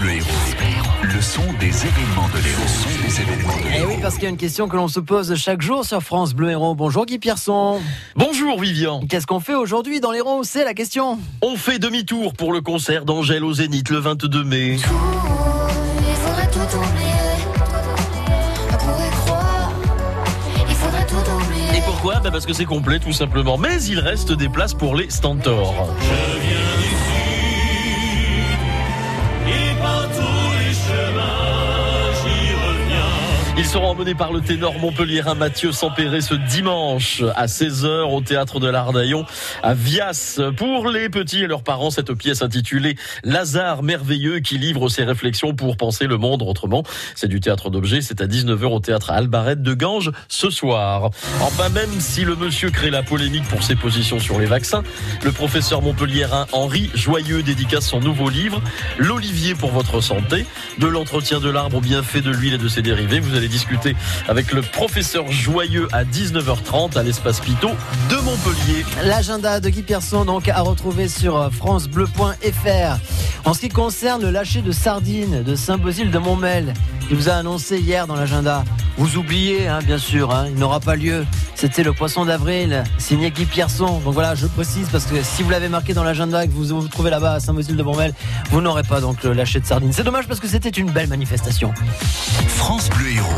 Bleu Héros. Le son des événements de l'Héros. Le son des événements de Eh oui, parce qu'il y a une question que l'on se pose chaque jour sur France Bleu Héros. Bonjour Guy Pierson. Bonjour Vivian. Qu'est-ce qu'on fait aujourd'hui dans l'Héros C'est la question. On fait demi-tour pour le concert d'Angèle au Zénith le 22 mai. Il faudrait tout oublier. On pourrait croire. Il faudrait tout oublier. Et pourquoi? Bah Parce que c'est complet tout simplement. Mais il reste des places pour les Stentors. Ils seront emmenés par le ténor montpelliérain Mathieu Sampéré ce dimanche à 16h au théâtre de l'Ardaillon à Vias. Pour les petits et leurs parents, cette pièce intitulée Lazare merveilleux qui livre ses réflexions pour penser le monde autrement. C'est du théâtre d'objets, c'est à 19h au théâtre Albaret de Ganges ce soir. Enfin, même si le monsieur crée la polémique pour ses positions sur les vaccins, le professeur montpelliérain Henri Joyeux dédicace son nouveau livre L'Olivier pour votre santé, de l'entretien de l'arbre au bienfait de l'huile et de ses dérivés. Vous discuter avec le professeur Joyeux à 19h30 à l'espace Pitot de Montpellier. L'agenda de Guy Pierson, donc, à retrouver sur euh, FranceBleu.fr. En ce qui concerne le lâcher de sardines de Saint-Basile de Montmel, il vous a annoncé hier dans l'agenda. Vous oubliez, hein, bien sûr, hein, il n'aura pas lieu. C'était le poisson d'avril, signé Guy Pierson. Donc voilà, je précise parce que si vous l'avez marqué dans l'agenda et que vous vous trouvez là-bas à Saint-Basile de Montmel, vous n'aurez pas donc le lâcher de sardines. C'est dommage parce que c'était une belle manifestation. France Bleu Héros.